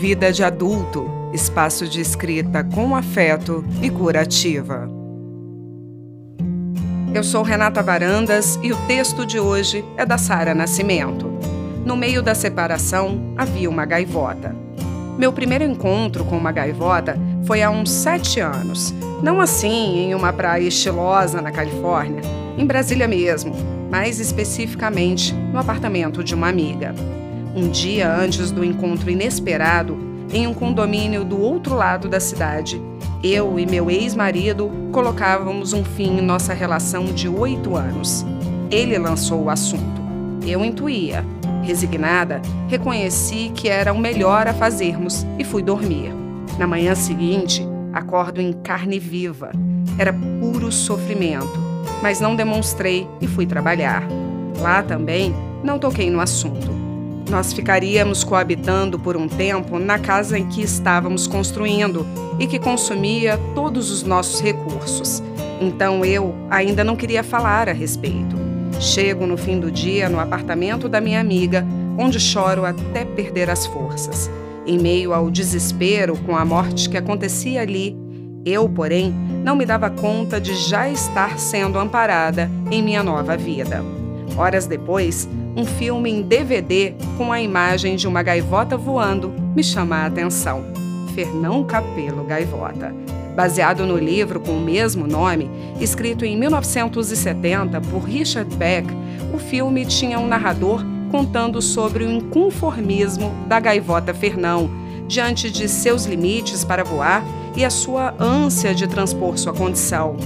Vida de Adulto espaço de escrita com afeto e curativa. Eu sou Renata Varandas e o texto de hoje é da Sara Nascimento. No meio da separação havia uma gaivota. Meu primeiro encontro com uma gaivota foi há uns sete anos. Não assim em uma praia estilosa na Califórnia, em Brasília mesmo, mais especificamente no apartamento de uma amiga. Um dia antes do encontro inesperado, em um condomínio do outro lado da cidade, eu e meu ex-marido colocávamos um fim em nossa relação de oito anos. Ele lançou o assunto. Eu intuía. Resignada, reconheci que era o melhor a fazermos e fui dormir. Na manhã seguinte, acordo em carne viva. Era puro sofrimento, mas não demonstrei e fui trabalhar. Lá também não toquei no assunto. Nós ficaríamos coabitando por um tempo na casa em que estávamos construindo e que consumia todos os nossos recursos. Então eu ainda não queria falar a respeito. Chego no fim do dia no apartamento da minha amiga, onde choro até perder as forças. Em meio ao desespero com a morte que acontecia ali, eu, porém, não me dava conta de já estar sendo amparada em minha nova vida. Horas depois, um filme em DVD com a imagem de uma gaivota voando me chama a atenção. Fernão Capelo Gaivota. Baseado no livro com o mesmo nome, escrito em 1970 por Richard Beck, o filme tinha um narrador contando sobre o inconformismo da gaivota Fernão diante de seus limites para voar e a sua ânsia de transpor sua condição.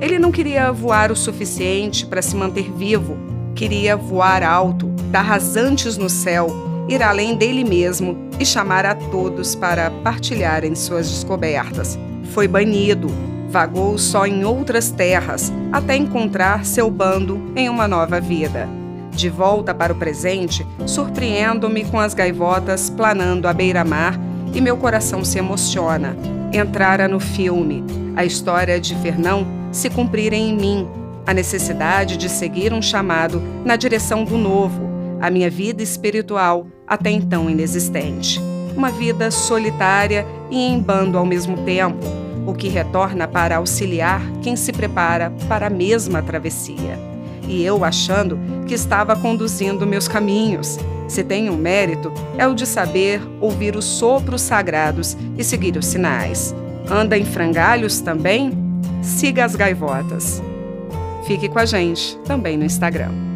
Ele não queria voar o suficiente para se manter vivo, Queria voar alto, dar rasantes no céu, ir além dele mesmo e chamar a todos para partilharem suas descobertas. Foi banido, vagou só em outras terras até encontrar seu bando em uma nova vida. De volta para o presente, surpreendo-me com as gaivotas planando à beira-mar e meu coração se emociona. Entrara no filme, a história de Fernão se cumprir em mim a necessidade de seguir um chamado na direção do novo, a minha vida espiritual até então inexistente. Uma vida solitária e em bando ao mesmo tempo, o que retorna para auxiliar quem se prepara para a mesma travessia. E eu achando que estava conduzindo meus caminhos. Se tem um mérito, é o de saber ouvir os sopros sagrados e seguir os sinais. Anda em frangalhos também? Siga as gaivotas. Fique com a gente também no Instagram.